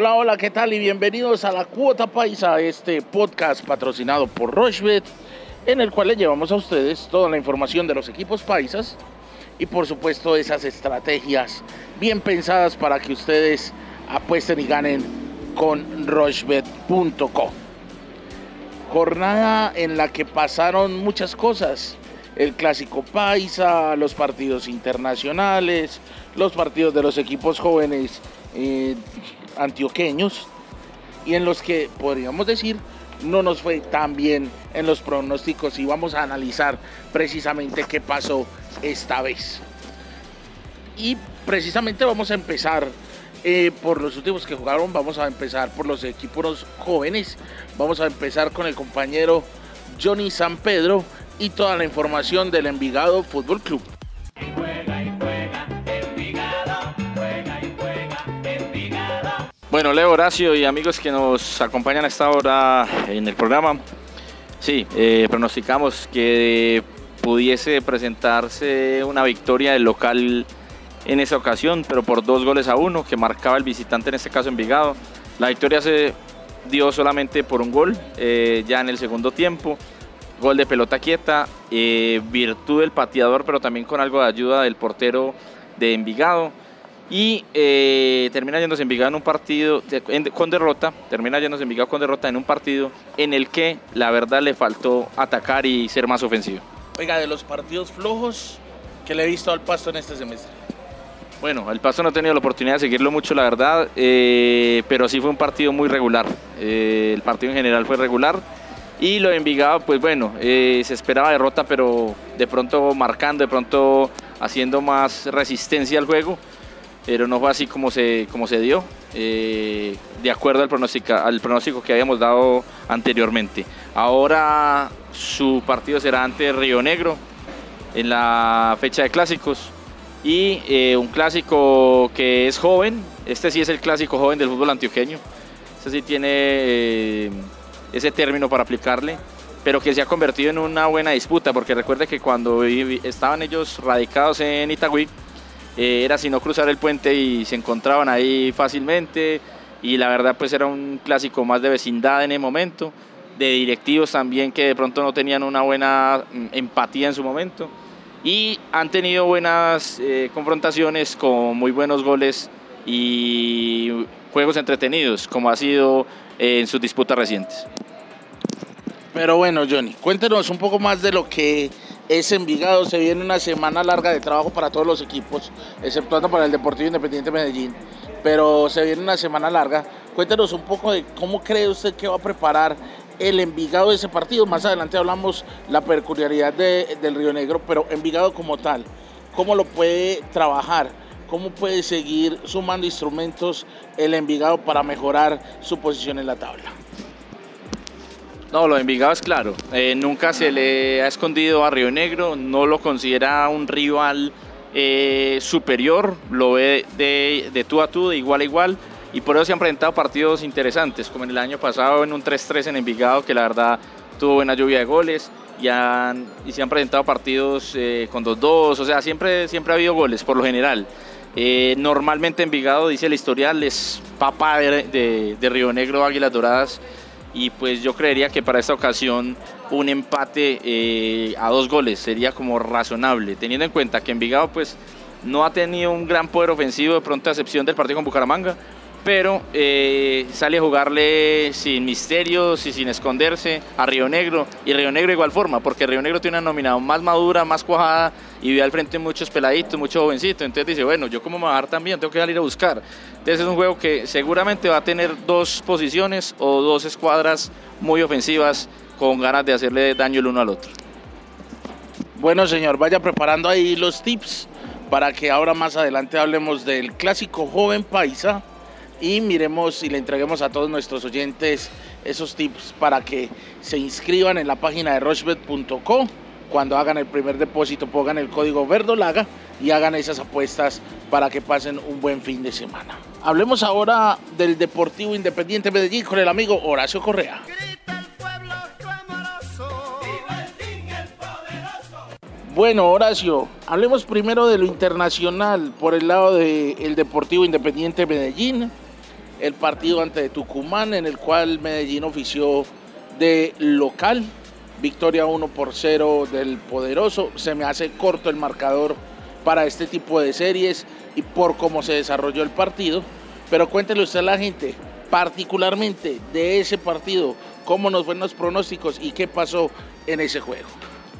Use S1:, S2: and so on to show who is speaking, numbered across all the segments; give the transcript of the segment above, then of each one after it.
S1: Hola, hola, ¿qué tal? Y bienvenidos a la Cuota Paisa, este podcast patrocinado por Rochebet, en el cual le llevamos a ustedes toda la información de los equipos paisas y por supuesto esas estrategias bien pensadas para que ustedes apuesten y ganen con rochebet.com. Jornada en la que pasaron muchas cosas. El clásico paisa, los partidos internacionales, los partidos de los equipos jóvenes eh, antioqueños y en los que podríamos decir no nos fue tan bien en los pronósticos y vamos a analizar precisamente qué pasó esta vez. Y precisamente vamos a empezar eh, por los últimos que jugaron, vamos a empezar por los equipos jóvenes, vamos a empezar con el compañero Johnny San Pedro y toda la información del Envigado Fútbol Club.
S2: Bueno, Leo, Horacio y amigos que nos acompañan a esta hora en el programa, sí, eh, pronosticamos que pudiese presentarse una victoria del local en esa ocasión, pero por dos goles a uno que marcaba el visitante, en este caso Envigado. La victoria se dio solamente por un gol, eh, ya en el segundo tiempo, gol de pelota quieta, eh, virtud del pateador, pero también con algo de ayuda del portero de Envigado y eh, termina yéndose Envigado en un partido con derrota, termina yéndose Envigado con derrota en un partido en el que la verdad le faltó atacar y ser más ofensivo.
S1: Oiga, de los partidos flojos que le he visto al Pasto en este semestre.
S2: Bueno, el Pasto no ha tenido la oportunidad de seguirlo mucho, la verdad, eh, pero sí fue un partido muy regular. Eh, el partido en general fue regular. Y lo de Envigado, pues bueno, se esperaba derrota, pero de pronto marcando, de pronto haciendo más resistencia al juego pero no fue así como se, como se dio, eh, de acuerdo al pronóstico, al pronóstico que habíamos dado anteriormente. Ahora su partido será ante Río Negro en la fecha de clásicos y eh, un clásico que es joven, este sí es el clásico joven del fútbol antioqueño, este sí tiene eh, ese término para aplicarle pero que se ha convertido en una buena disputa, porque recuerde que cuando estaban ellos radicados en Itagüí, eh, era sino cruzar el puente y se encontraban ahí fácilmente y la verdad pues era un clásico más de vecindad en el momento, de directivos también que de pronto no tenían una buena mm, empatía en su momento y han tenido buenas eh, confrontaciones con muy buenos goles y juegos entretenidos como ha sido en sus disputas recientes.
S1: Pero bueno, Johnny, cuéntenos un poco más de lo que es Envigado. Se viene una semana larga de trabajo para todos los equipos, exceptuando para el Deportivo Independiente Medellín. Pero se viene una semana larga. Cuéntenos un poco de cómo cree usted que va a preparar el Envigado de ese partido. Más adelante hablamos la peculiaridad del Río Negro, pero Envigado como tal, ¿cómo lo puede trabajar? ¿Cómo puede seguir sumando instrumentos el Envigado para mejorar su posición en la tabla?
S2: No, lo de Envigado es claro. Eh, nunca se le ha escondido a Río Negro, no lo considera un rival eh, superior, lo ve de, tú a tú, de igual a igual, y por eso se han presentado partidos interesantes, como en el año pasado en un 3-3 en Envigado, que la verdad tuvo buena lluvia de goles, y, y se han presentado partidos eh, con 2-2, o sea, siempre, siempre ha habido goles, por lo general. normalmente Envigado, dice el historial, es papá de, de Río Negro, Águilas Doradas, y pues yo creería que para esta ocasión un empate eh, a dos goles sería como razonable, teniendo en cuenta que Envigado pues no ha tenido un gran poder ofensivo de pronto a excepción del partido con Bucaramanga, pero eh, sale a jugarle sin misterios y sin esconderse a Río Negro. Y Río Negro igual forma, porque Río Negro tiene una nominada más madura, más cuajada y ve al frente muchos peladitos, muchos jovencitos. Entonces dice, bueno, yo como me bajar también, tengo que salir a buscar. Entonces es un juego que seguramente va a tener dos posiciones o dos escuadras muy ofensivas con ganas de hacerle daño el uno al otro.
S1: Bueno, señor, vaya preparando ahí los tips para que ahora más adelante hablemos del clásico joven paisa y miremos y le entreguemos a todos nuestros oyentes esos tips para que se inscriban en la página de rochbet.co. Cuando hagan el primer depósito pongan el código verdolaga y hagan esas apuestas para que pasen un buen fin de semana. Hablemos ahora del Deportivo Independiente Medellín con el amigo Horacio Correa. Bueno, Horacio, hablemos primero de lo internacional por el lado del Deportivo Independiente Medellín el partido ante Tucumán, en el cual Medellín ofició de local. Victoria 1 por 0 del poderoso. Se me hace corto el marcador para este tipo de series y por cómo se desarrolló el partido. Pero cuéntele usted a la gente, particularmente de ese partido, cómo nos fueron los pronósticos y qué pasó en ese juego.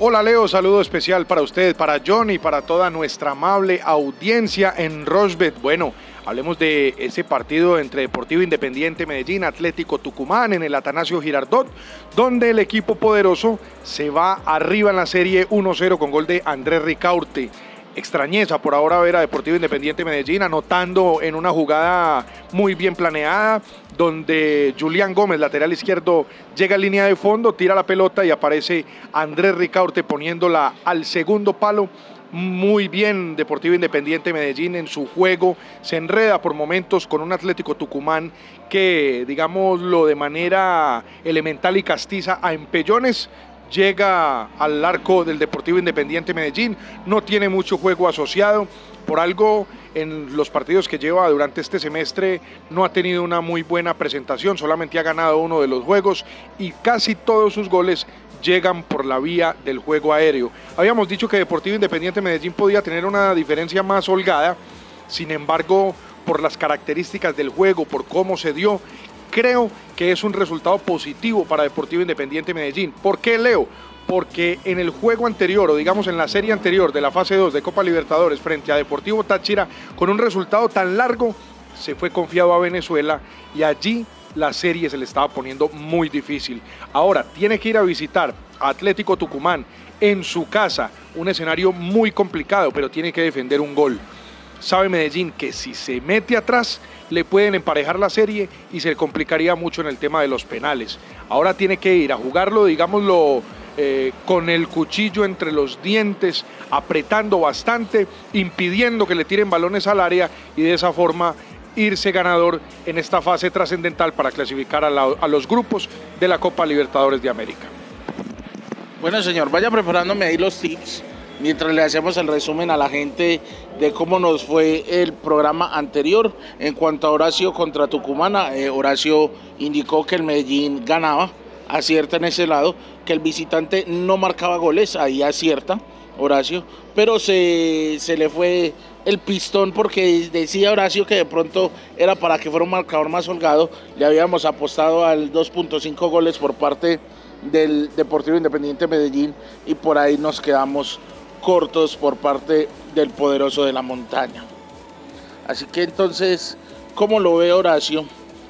S3: Hola Leo, saludo especial para usted, para John y para toda nuestra amable audiencia en Rosbeth. Bueno, hablemos de ese partido entre Deportivo Independiente Medellín, Atlético Tucumán en el Atanasio Girardot, donde el equipo poderoso se va arriba en la serie 1-0 con gol de Andrés Ricaurte extrañeza por ahora ver a Deportivo Independiente Medellín anotando en una jugada muy bien planeada, donde Julián Gómez, lateral izquierdo, llega a línea de fondo, tira la pelota y aparece Andrés Ricaurte poniéndola al segundo palo. Muy bien Deportivo Independiente Medellín en su juego, se enreda por momentos con un Atlético Tucumán que, digámoslo de manera elemental y castiza a empellones, llega al arco del Deportivo Independiente Medellín, no tiene mucho juego asociado, por algo en los partidos que lleva durante este semestre no ha tenido una muy buena presentación, solamente ha ganado uno de los juegos y casi todos sus goles llegan por la vía del juego aéreo. Habíamos dicho que Deportivo Independiente Medellín podía tener una diferencia más holgada, sin embargo, por las características del juego, por cómo se dio, creo que es un resultado positivo para Deportivo Independiente Medellín. ¿Por qué Leo? Porque en el juego anterior, o digamos en la serie anterior de la fase 2 de Copa Libertadores frente a Deportivo Táchira, con un resultado tan largo, se fue confiado a Venezuela y allí la serie se le estaba poniendo muy difícil. Ahora tiene que ir a visitar Atlético Tucumán en su casa, un escenario muy complicado, pero tiene que defender un gol sabe Medellín que si se mete atrás le pueden emparejar la serie y se le complicaría mucho en el tema de los penales. Ahora tiene que ir a jugarlo, digámoslo, eh, con el cuchillo entre los dientes, apretando bastante, impidiendo que le tiren balones al área y de esa forma irse ganador en esta fase trascendental para clasificar a, a los grupos de la Copa Libertadores de América.
S1: Bueno, señor, vaya preparándome ahí los tips mientras le hacemos el resumen a la gente de cómo nos fue el programa anterior. En cuanto a Horacio contra Tucumana, eh, Horacio indicó que el Medellín ganaba, acierta en ese lado, que el visitante no marcaba goles, ahí acierta Horacio, pero se, se le fue el pistón porque decía Horacio que de pronto era para que fuera un marcador más holgado, le habíamos apostado al 2.5 goles por parte del Deportivo Independiente Medellín y por ahí nos quedamos cortos por parte del poderoso de la montaña. Así que entonces, ¿cómo lo ve Horacio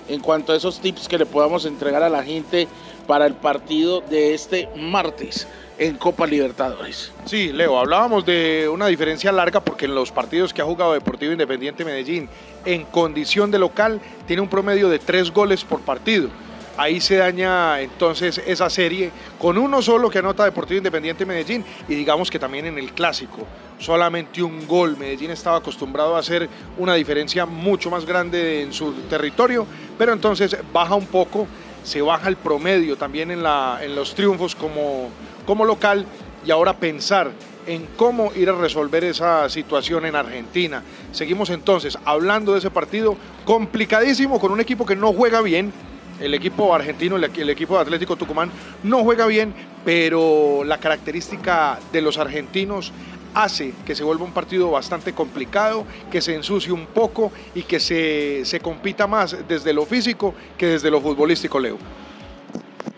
S1: en cuanto a esos tips que le podamos entregar a la gente para el partido de este martes en Copa Libertadores?
S3: Sí, Leo, hablábamos de una diferencia larga porque en los partidos que ha jugado Deportivo Independiente Medellín en condición de local tiene un promedio de tres goles por partido ahí se daña entonces esa serie con uno solo que anota Deportivo Independiente Medellín y digamos que también en el clásico solamente un gol. Medellín estaba acostumbrado a hacer una diferencia mucho más grande en su territorio, pero entonces baja un poco, se baja el promedio también en, la, en los triunfos como, como local y ahora pensar en cómo ir a resolver esa situación en Argentina. Seguimos entonces hablando de ese partido complicadísimo con un equipo que no juega bien, el equipo argentino, el, equipo de Atlético Tucumán, no juega bien, pero la característica de los argentinos hace que se vuelva un partido bastante complicado, que se ensucie un poco y que se, se compita más desde lo físico que desde lo futbolístico, Leo.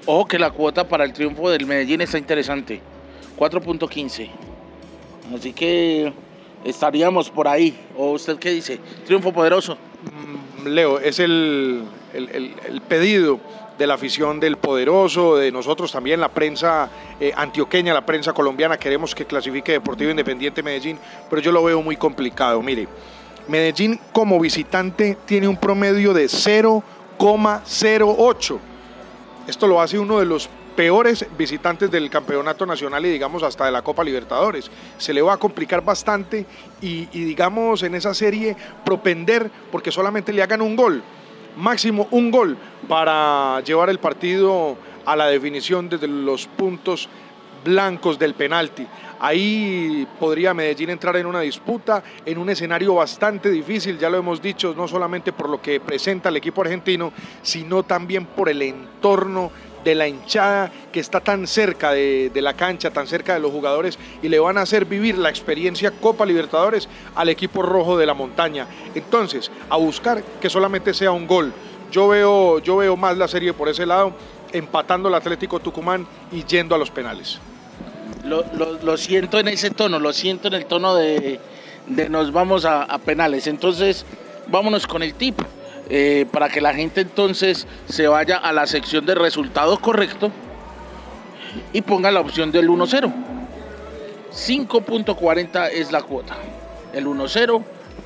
S1: Ojo que la cuota para el triunfo del Medellín está interesante, 4.15. Así que estaríamos por ahí. ¿O usted qué dice? Triunfo poderoso.
S3: Leo, es el, el, pedido de la afición del poderoso, de nosotros también, la prensa eh, antioqueña, la prensa colombiana, queremos que clasifique Deportivo Independiente Medellín, pero yo lo veo muy complicado. Mire, Medellín como visitante tiene un promedio de 0,08. Esto lo hace uno de los peores visitantes del campeonato nacional y digamos hasta de la Copa Libertadores. Se le va a complicar bastante y, digamos en esa serie propender porque solamente le hagan un gol máximo un gol para llevar el partido a la definición desde los puntos blancos del penalti. Ahí podría Medellín entrar en una disputa, en un escenario bastante difícil, ya lo hemos dicho, no solamente por lo que presenta el equipo argentino, sino también por el entorno de la hinchada que está tan cerca de, la cancha, tan cerca de los jugadores y le van a hacer vivir la experiencia Copa Libertadores al equipo rojo de la montaña. Entonces, a buscar que solamente sea un gol. Yo veo, yo veo más la serie por ese lado, empatando el Atlético Tucumán y yendo a los penales.
S1: Lo, siento en ese tono, lo siento en el tono de, nos vamos a penales. Entonces, vámonos con el tip. Eh, para que la gente entonces se vaya a la sección de resultado correcto y ponga la opción del 1-0. 5.40 es la cuota. El 1-0,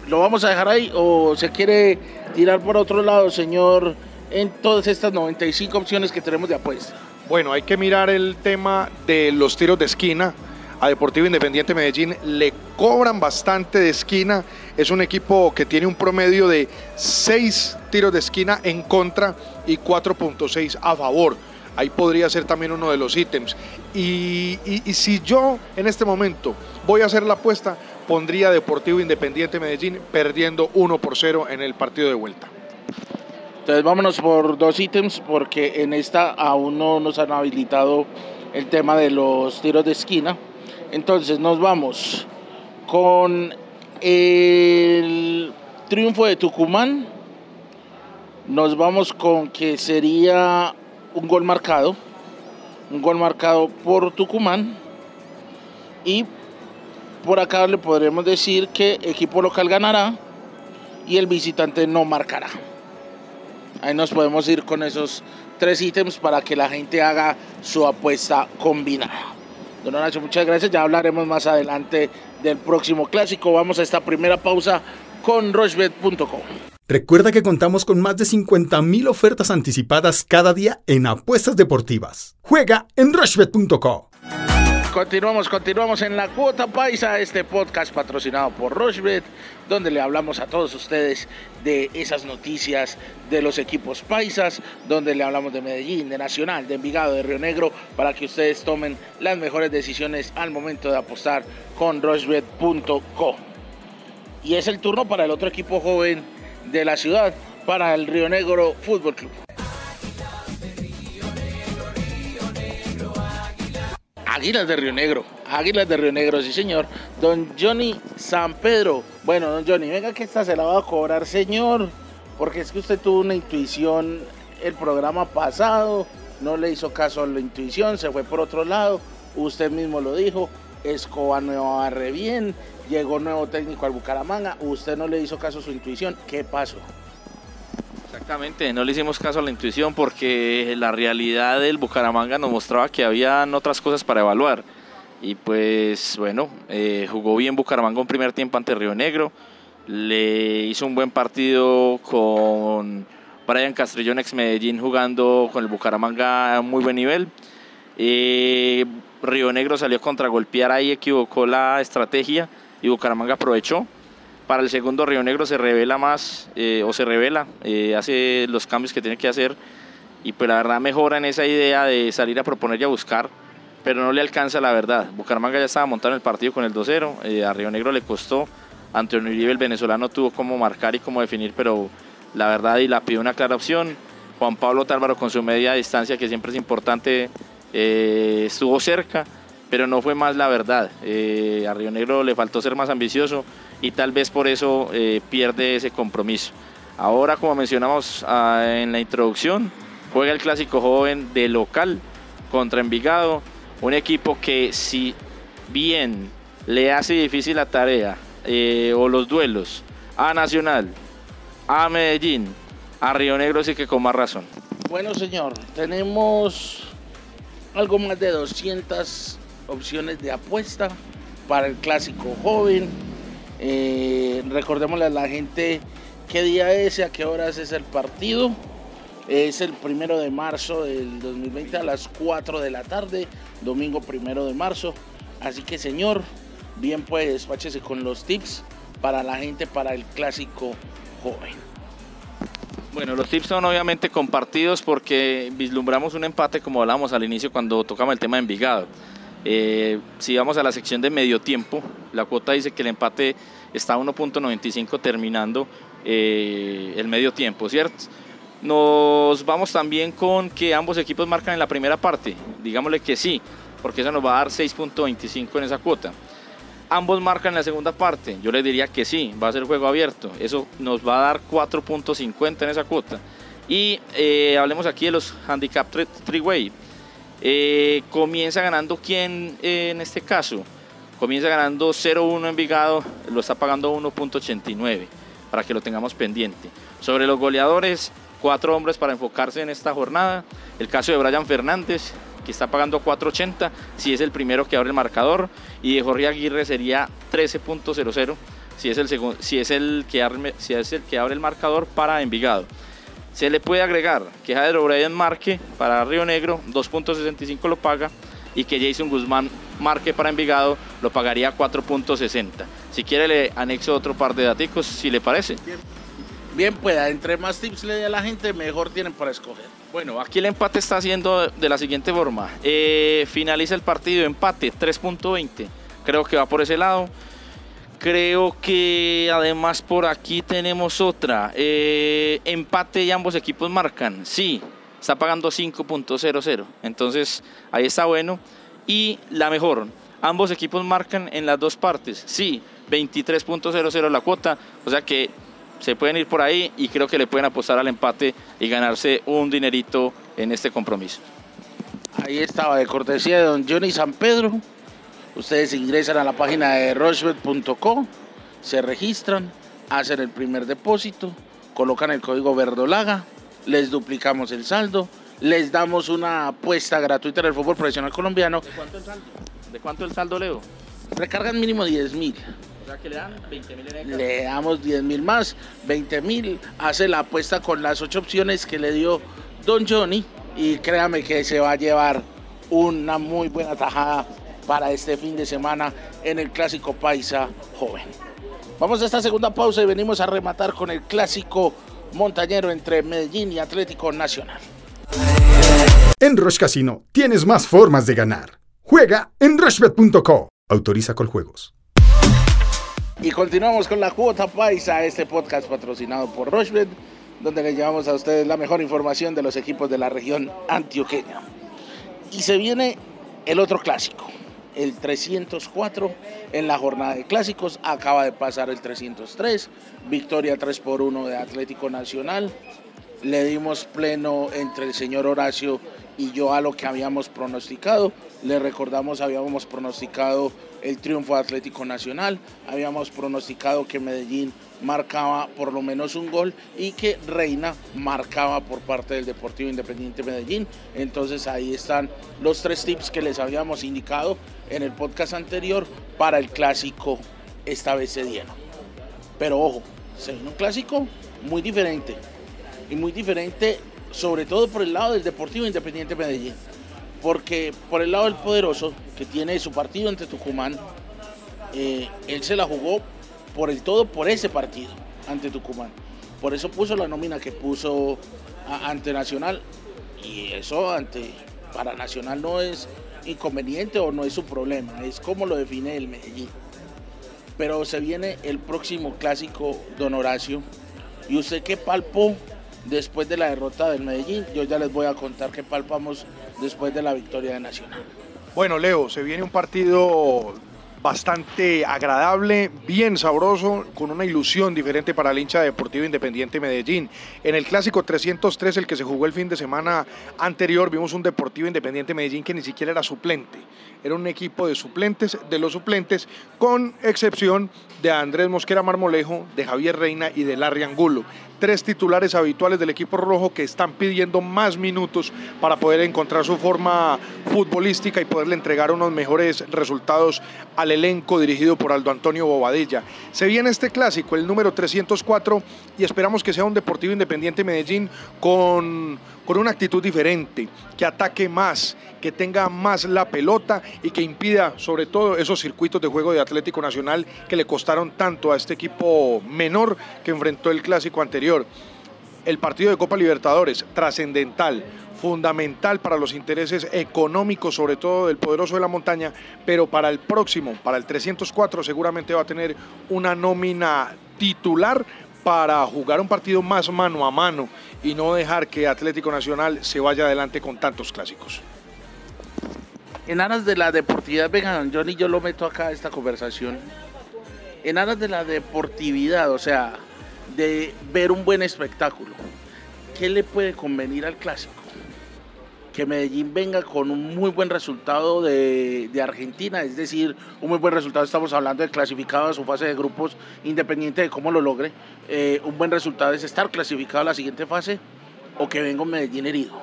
S1: ¿lo vamos a dejar ahí o se quiere tirar por otro lado, señor, en todas estas 95 opciones que tenemos de apuesta?
S3: Bueno, hay que mirar el tema de los tiros de esquina a Deportivo Independiente Medellín le cobran bastante de esquina. Es un equipo que tiene un promedio de 6 tiros de esquina en contra y 4.6 a favor. Ahí podría ser también uno de los ítems. Y, si yo en este momento voy a hacer la apuesta, pondría Deportivo Independiente Medellín perdiendo 1 por 0 en el partido de vuelta.
S1: Entonces vámonos por dos ítems porque en esta aún no nos han habilitado el tema de los tiros de esquina. Entonces nos vamos con el triunfo de Tucumán. Nos vamos con que sería un gol marcado. Un gol marcado por Tucumán. Y por acá le podremos decir que equipo local ganará y el visitante no marcará. Ahí nos podemos ir con esos tres ítems para que la gente haga su apuesta combinada. Don Horacio, muchas gracias. Ya hablaremos más adelante del próximo clásico. Vamos a esta primera pausa con rochebet.com.
S4: Recuerda que contamos con más de 50.000 ofertas anticipadas cada día en apuestas deportivas. Juega en rochebet.com.
S1: Continuamos, continuamos en la cuota paisa, este podcast patrocinado por Rochebet, donde le hablamos a todos ustedes de esas noticias de los equipos paisas, donde le hablamos de Medellín, de Nacional, de Envigado, de Río Negro, para que ustedes tomen las mejores decisiones al momento de apostar con rochebet.co. Y es el turno para el otro equipo joven de la ciudad, para el Río Negro Fútbol Club. Águilas de Río Negro, Águilas de Río Negro, sí señor. Don Johnny San Pedro. Bueno, don Johnny, venga que esta se la va a cobrar, señor. Porque es que usted tuvo una intuición el programa pasado, no le hizo caso a la intuición, se fue por otro lado. Usted mismo lo dijo, Escobar no va re bien, llegó nuevo técnico al Bucaramanga, usted no le hizo caso a su intuición. ¿Qué pasó?
S2: Exactamente, no le hicimos caso a la intuición porque la realidad del Bucaramanga nos mostraba que habían otras cosas para evaluar. Y pues bueno, eh, jugó bien Bucaramanga un primer tiempo ante Río Negro, le hizo un buen partido con Brian Castrillón ex Medellín jugando con el Bucaramanga a muy buen nivel. Eh, Río Negro salió contra golpear ahí, equivocó la estrategia y Bucaramanga aprovechó para el segundo Río Negro se revela más eh, o se revela, eh, hace los cambios que tiene que hacer y pues la verdad mejora en esa idea de salir a proponer y a buscar, pero no le alcanza la verdad. Bucaramanga ya estaba montando el partido con el 2-0, eh, a Río Negro le costó, Antonio Uribe el venezolano tuvo cómo marcar y cómo definir, pero la verdad y la pidió una clara opción. Juan Pablo Tálvaro con su media distancia que siempre es importante estuvo cerca, pero no fue más la verdad. a Río Negro le faltó ser más ambicioso y tal vez por eso eh, pierde ese compromiso. Ahora, como mencionamos ah, en la introducción, juega el clásico joven de local contra Envigado, un equipo que si bien le hace difícil la tarea eh, o los duelos a Nacional, a Medellín, a Río Negro sí que con más razón.
S1: Bueno, señor, tenemos algo más de 200 opciones de apuesta para el clásico joven eh, recordémosle a la gente qué día es y a qué horas es el partido. Es el primero de marzo del 2020 a las 4 de la tarde, domingo primero de marzo. Así que, señor, bien pues despáchese con los tips para la gente para el clásico joven.
S2: Bueno, los tips son obviamente compartidos porque vislumbramos un empate como hablábamos al inicio cuando tocamos el tema de Envigado. Eh, si vamos a la sección de medio tiempo, la cuota dice que el empate está a 1.95 terminando eh, el medio tiempo, ¿cierto? Nos vamos también con que ambos equipos marcan en la primera parte, digámosle que sí, porque eso nos va a dar 6.25 en esa cuota. Ambos marcan en la segunda parte, yo le diría que sí, va a ser juego abierto, eso nos va a dar 4.50 en esa cuota. Y eh, hablemos aquí de los handicap three-way. Eh, comienza ganando quién eh, en este caso. Comienza ganando 0-1 Envigado, lo está pagando 1.89 para que lo tengamos pendiente. Sobre los goleadores, cuatro hombres para enfocarse en esta jornada. El caso de Brian Fernández, que está pagando 4.80 si es el primero que abre el marcador. Y de Jorge Aguirre sería 13.00 si es el, si es el, que, si es el que abre el marcador para Envigado. Se le puede agregar que Jader O'Brien marque para Río Negro, 2.65 lo paga, y que Jason Guzmán marque para Envigado, lo pagaría 4.60. Si quiere le anexo otro par de datos, si le parece.
S1: Bien, pues entre más tips le dé a la gente, mejor tienen para escoger.
S2: Bueno, aquí el empate está haciendo de la siguiente forma. Eh, finaliza el partido, empate, 3.20. Creo que va por ese lado. Creo que además por aquí tenemos otra. Eh, empate y ambos equipos marcan. Sí, está pagando 5.00. Entonces ahí está bueno. Y la mejor, ambos equipos marcan en las dos partes. Sí, 23.00 la cuota. O sea que se pueden ir por ahí y creo que le pueden apostar al empate y ganarse un dinerito en este compromiso.
S1: Ahí estaba de cortesía de don Johnny San Pedro. Ustedes ingresan a la página de rochebet.co, se registran, hacen el primer depósito, colocan el código verdolaga, les duplicamos el saldo, les damos una apuesta gratuita del fútbol profesional colombiano.
S2: ¿De cuánto el saldo? ¿De cuánto el saldo, Leo?
S1: Recargan mínimo 10 mil.
S2: O sea que le dan 20 mil en
S1: Le damos 10 mil más, 20 mil. Hace la apuesta con las ocho opciones que le dio Don Johnny. Y créame que se va a llevar una muy buena tajada para este fin de semana en el Clásico Paisa Joven. Vamos a esta segunda pausa y venimos a rematar con el Clásico Montañero entre Medellín y Atlético Nacional.
S4: En Roche Casino tienes más formas de ganar. Juega en rochebet.co. Autoriza con juegos.
S1: Y continuamos con la cuota paisa, este podcast patrocinado por Rochebet, donde le llevamos a ustedes la mejor información de los equipos de la región antioqueña. Y se viene el otro clásico, el 304 en la jornada de clásicos. Acaba de pasar el 303, victoria 3 por 1 de Atlético Nacional. Le dimos pleno entre el señor Horacio y yo a lo que habíamos pronosticado. Le recordamos, habíamos pronosticado el triunfo de Atlético Nacional, habíamos pronosticado que Medellín marcaba por lo menos un gol y que Reina marcaba por parte del Deportivo Independiente Medellín. Entonces ahí están los tres tips que les habíamos indicado en el podcast anterior para el clásico esta vez se dieron. Pero ojo, se viene un clásico muy diferente y muy diferente sobre todo por el lado del Deportivo Independiente Medellín porque por el lado del poderoso, que tiene su partido ante Tucumán, eh, él se la jugó por el todo por ese partido ante Tucumán. Por eso puso la nómina que puso ante Nacional. Y eso ante para Nacional no es inconveniente o no es su problema, es como lo define el Medellín. Pero se viene el próximo clásico, don Horacio. ¿Y usted qué palpó después de la derrota del Medellín? Yo ya les voy a contar qué palpamos después de la victoria de Nacional.
S3: Bueno, Leo, se viene un partido bastante agradable, bien sabroso, con una ilusión diferente para el hincha Deportivo Independiente Medellín. En el clásico 303, el que se jugó el fin de semana anterior, vimos un Deportivo Independiente Medellín que ni siquiera era suplente. Era un equipo de suplentes, de los suplentes, con excepción de Andrés Mosquera Marmolejo, de Javier Reina y de Larry Angulo tres titulares habituales del equipo rojo que están pidiendo más minutos para poder encontrar su forma futbolística y poderle entregar unos mejores resultados al elenco dirigido por Aldo Antonio Bobadilla. Se viene este clásico, el número 304, y esperamos que sea un Deportivo Independiente Medellín con, con una actitud diferente, que ataque más, que tenga más la pelota y que impida sobre todo esos circuitos de juego de Atlético Nacional que le costaron tanto a este equipo menor que enfrentó el clásico anterior. el partido de Copa Libertadores, trascendental, fundamental para los intereses económicos, sobre todo del poderoso de la montaña, pero para el próximo, para el 304, seguramente va a tener una nómina titular para jugar un partido más mano a mano y no dejar que Atlético Nacional se vaya adelante con tantos clásicos.
S1: En aras de la deportividad, vengan, Johnny, yo lo meto acá a esta conversación. En aras de la deportividad, o sea, de ver un buen espectáculo, ¿qué le puede convenir al clásico? Que Medellín venga con un muy buen resultado de, Argentina, es decir, un muy buen resultado, estamos hablando de clasificado a su fase de grupos, independiente de cómo lo logre. Eh, un buen resultado es estar clasificado a la siguiente fase o que venga Medellín herido.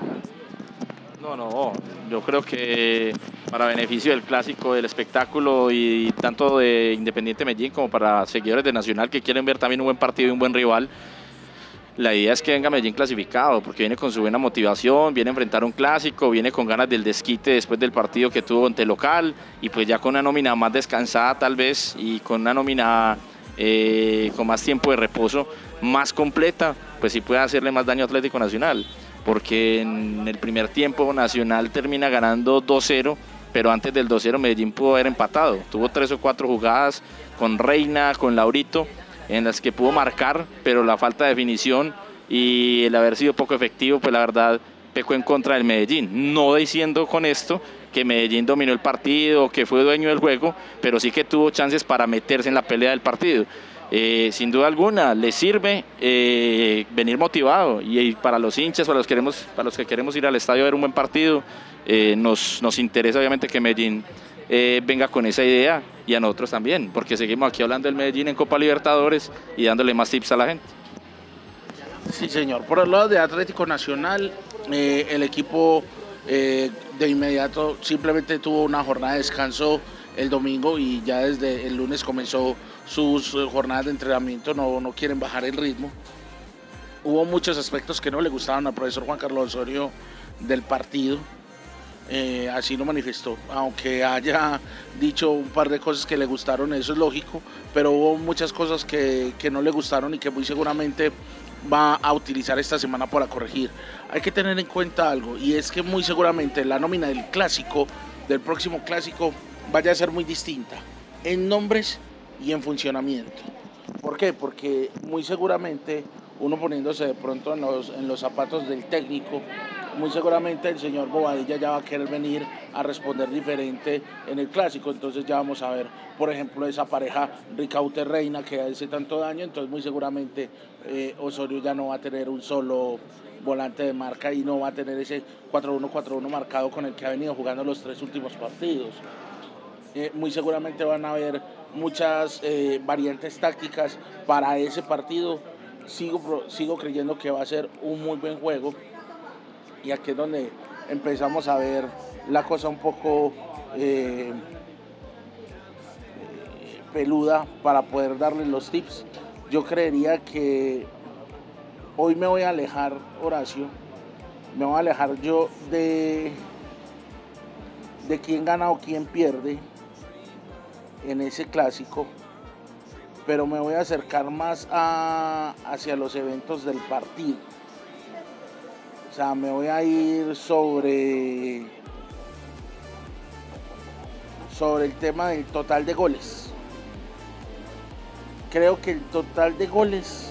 S2: No, no, yo creo que para beneficio del clásico, del espectáculo y tanto de Independiente Medellín como para seguidores de Nacional que quieren ver también un buen partido y un buen rival, la idea es que venga Medellín clasificado, porque viene con su buena motivación, viene a enfrentar un clásico, viene con ganas del desquite después del partido que tuvo ante local y pues ya con una nómina más descansada tal vez y con una nómina eh, con más tiempo de reposo, más completa, pues sí puede hacerle más daño a Atlético Nacional porque en el primer tiempo Nacional termina ganando 2-0, pero antes del 2-0 Medellín pudo haber empatado. Tuvo tres o cuatro jugadas con Reina, con Laurito, en las que pudo marcar, pero la falta de definición y el haber sido poco efectivo, pues la verdad pecó en contra del Medellín. No diciendo con esto que Medellín dominó el partido, que fue dueño del juego, pero sí que tuvo chances para meterse en la pelea del partido. Eh, sin duda alguna le sirve eh, venir motivado y, para los hinchas, para los, queremos, para los que queremos ir al estadio a ver un buen partido, eh, nos, nos interesa obviamente que Medellín venga con esa idea y a nosotros también, porque seguimos aquí hablando del Medellín en Copa Libertadores y dándole más tips a la gente.
S1: Sí, señor. Por el lado de Atlético Nacional, el equipo de inmediato simplemente tuvo una jornada de descanso el domingo y ya desde el lunes comenzó sus eh, jornadas de entrenamiento, no, no quieren bajar el ritmo. Hubo muchos aspectos que no le gustaban al profesor Juan Carlos Osorio del partido. Eh, así lo manifestó, aunque haya dicho un par de cosas que le gustaron, eso es lógico, pero hubo muchas cosas que, que no le gustaron y que muy seguramente va a utilizar esta semana para corregir. Hay que tener en cuenta algo y es que muy seguramente la nómina del clásico, del próximo clásico, vaya a ser muy distinta en nombres y en funcionamiento. ¿Por qué? Porque muy seguramente uno poniéndose de pronto en los, en los zapatos del técnico, muy seguramente el señor Bobadilla ya va a querer venir a responder diferente en el clásico. Entonces ya vamos a ver, por ejemplo, esa pareja Ricaute Reina que hace tanto daño. Entonces muy seguramente eh, Osorio ya no va a tener un solo volante de marca y no va a tener ese 4-1-4-1 marcado con el que ha venido jugando los tres últimos partidos. Eh, muy seguramente van a haber muchas eh, variantes tácticas para ese partido. Sigo, sigo creyendo que va a ser un muy buen juego. Y aquí es donde empezamos a ver la cosa un poco eh, peluda para poder darle los tips. Yo creería que hoy me voy a alejar, Horacio, me voy a alejar yo de, de quién gana o quién pierde en ese clásico, pero me voy a acercar más hacia los eventos del partido. O sea, me voy a ir sobre sobre el tema del total de goles. Creo que el total de goles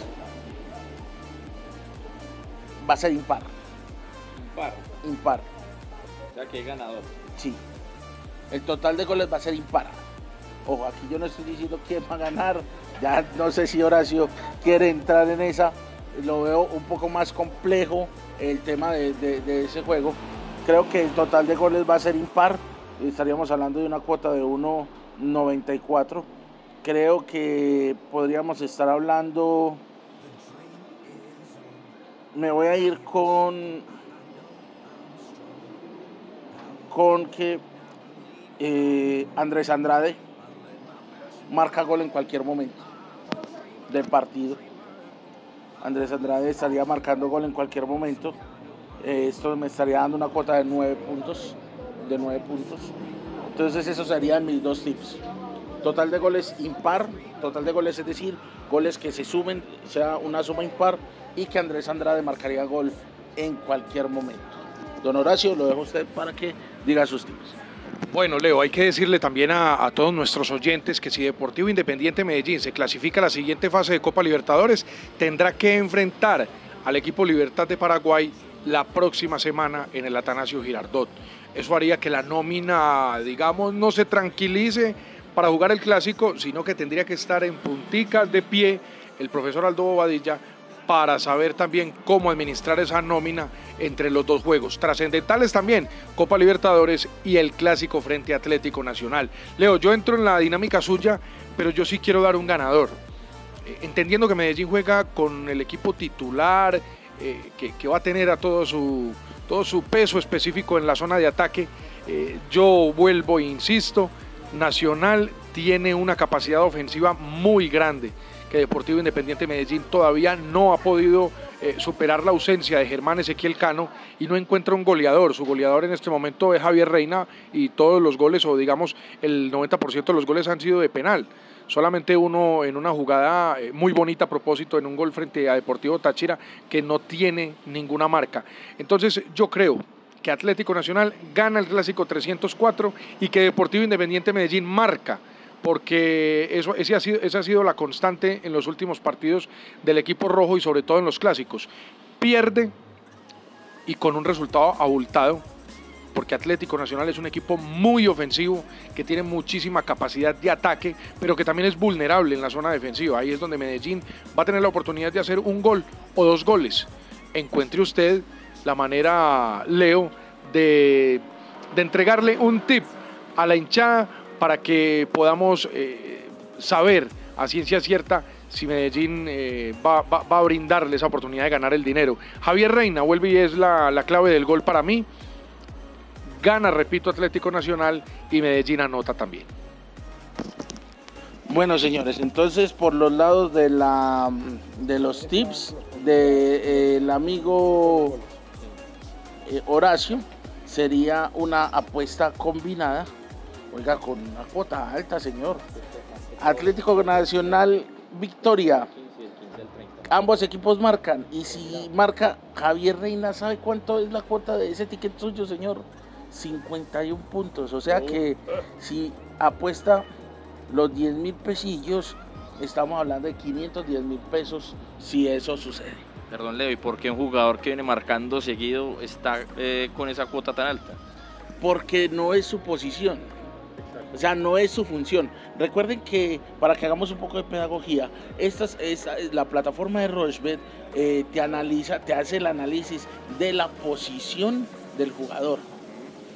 S1: va a ser impar.
S2: Impar.
S1: Impar.
S2: O sea que ganador.
S1: Sí. El total de goles va a ser impar. Ojo, aquí yo no estoy diciendo quién va a ganar. Ya no sé si Horacio quiere entrar en esa. Lo veo un poco más complejo el tema de, ese juego. Creo que el total de goles va a ser impar. Estaríamos hablando de una cuota de 1.94. Creo que podríamos estar hablando. Me voy a ir con. Con que eh, Andrés Andrade marca gol en cualquier momento del partido. Andrés Andrade estaría marcando gol en cualquier momento. Eh, esto me estaría dando una cuota de nueve puntos. De nueve puntos. Entonces esos serían mis dos tips. Total de goles impar, total de goles es decir, goles que se sumen, sea una suma impar y que Andrés Andrade marcaría gol en cualquier momento. Don Horacio, lo dejo a usted para que diga sus tips.
S3: Bueno, Leo, hay que decirle también a, todos nuestros oyentes que si Deportivo Independiente Medellín se clasifica a la siguiente fase de Copa Libertadores, tendrá que enfrentar al equipo Libertad de Paraguay la próxima semana en el Atanasio Girardot. Eso haría que la nómina, digamos, no se tranquilice para jugar el clásico, sino que tendría que estar en punticas de pie el profesor Aldo Bobadilla para saber también cómo administrar esa nómina entre los dos juegos. Trascendentales también, Copa Libertadores y el clásico frente Atlético Nacional. Leo, yo entro en la dinámica suya, pero yo sí quiero dar un ganador. Eh, entendiendo que Medellín juega con el equipo titular, eh, que, va a tener a todo su, todo su peso específico en la zona de ataque, eh, yo vuelvo e insisto, Nacional tiene una capacidad ofensiva muy grande que Deportivo Independiente Medellín todavía no ha podido eh, superar la ausencia de Germán Ezequiel Cano y no encuentra un goleador. Su goleador en este momento es Javier Reina y todos los goles, o digamos el 90% de los goles han sido de penal. Solamente uno en una jugada eh, muy bonita a propósito, en un gol frente a Deportivo Táchira, que no tiene ninguna marca. Entonces yo creo que Atlético Nacional gana el clásico 304 y que Deportivo Independiente Medellín marca porque eso, ese ha sido, esa ha sido la constante en los últimos partidos del equipo rojo y sobre todo en los clásicos. Pierde y con un resultado abultado, porque Atlético Nacional es un equipo muy ofensivo, que tiene muchísima capacidad de ataque, pero que también es vulnerable en la zona defensiva. Ahí es donde Medellín va a tener la oportunidad de hacer un gol o dos goles. Encuentre usted la manera, Leo, de, de entregarle un tip a la hinchada para que podamos eh, saber a ciencia cierta si Medellín eh, va, va, va, a brindarle esa oportunidad de ganar el dinero. Javier Reina vuelve y es la, la clave del gol para mí. Gana, repito, Atlético Nacional y Medellín anota también.
S1: Bueno, señores, entonces por los lados de, la, de los tips del de, eh, amigo Horacio, sería una apuesta combinada Oiga, con una cuota alta, señor. Atlético Nacional, victoria. Ambos equipos marcan. Y si marca Javier Reina, ¿sabe cuánto es la cuota de ese ticket suyo, señor? 51 puntos. O sea que si apuesta los 10 mil pesillos, estamos hablando de 510 mil pesos si eso sucede.
S2: Perdón, Leo, ¿y por qué un jugador que viene marcando seguido está eh, con esa cuota tan alta?
S1: Porque no es su posición. O sea, no es su función. Recuerden que para que hagamos un poco de pedagogía, esta, esta la plataforma de Rochebet eh, te analiza, te hace el análisis de la posición del jugador.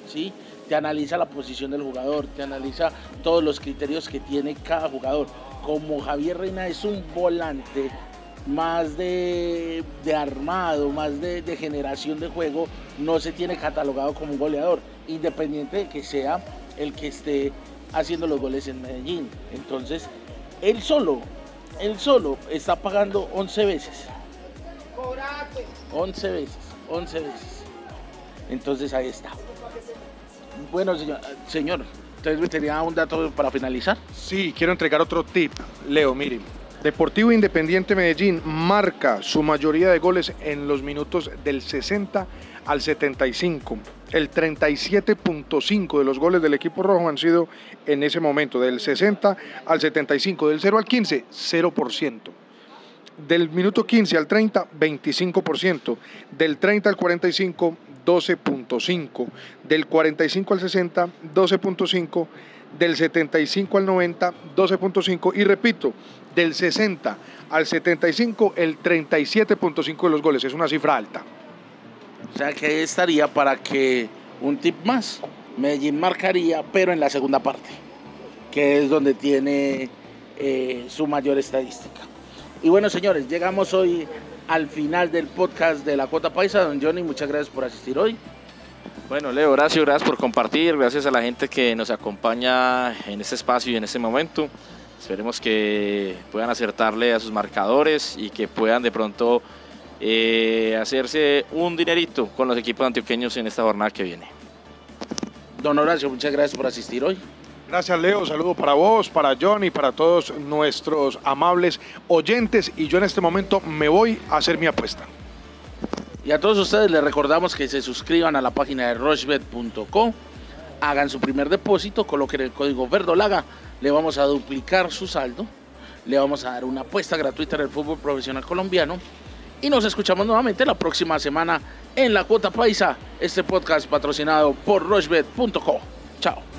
S1: ¿sí? Te analiza la posición del jugador, te analiza todos los criterios que tiene cada jugador. Como Javier Reina es un volante más de, de armado, más de, de generación de juego, no se tiene catalogado como un goleador, independiente de que sea el que esté haciendo los goles en Medellín. Entonces, él solo, él solo está pagando 11 veces. 11 veces, 11 veces. Entonces ahí está. Bueno, señor, señor, ¿usted tenía un dato para finalizar?
S3: Sí, quiero entregar otro tip. Leo, miren. Deportivo Independiente Medellín marca su mayoría de goles en los minutos del 60 al 75. El 37.5 de los goles del equipo rojo han sido en ese momento, del 60 al 75, del 0 al 15, 0%. Del minuto 15 al 30, 25%. Del 30 al 45, 12.5. Del 45 al 60, 12.5. Del 75 al 90, 12.5. Y repito, del 60 al 75, el 37.5 de los goles. Es una cifra alta.
S1: O sea que estaría para que un tip más, Medellín marcaría, pero en la segunda parte, que es donde tiene eh, su mayor estadística. Y bueno, señores, llegamos hoy al final del podcast de la Cuota Paisa. Don Johnny, muchas gracias por asistir hoy.
S2: Bueno, Leo, gracias, gracias por compartir, gracias a la gente que nos acompaña en este espacio y en este momento. Esperemos que puedan acertarle a sus marcadores y que puedan de pronto eh, hacerse un dinerito con los equipos antioqueños en esta jornada que viene.
S1: Don Horacio, muchas gracias por asistir hoy.
S3: Gracias Leo, saludo para vos, para John y para todos nuestros amables oyentes y yo en este momento me voy a hacer mi apuesta.
S1: Y a todos ustedes les recordamos que se suscriban a la página de rochebet.com, hagan su primer depósito, coloquen el código Verdolaga, le vamos a duplicar su saldo, le vamos a dar una apuesta gratuita en el fútbol profesional colombiano y nos escuchamos nuevamente la próxima semana en La Cuota Paisa, este podcast patrocinado por rochebet.com. Chao.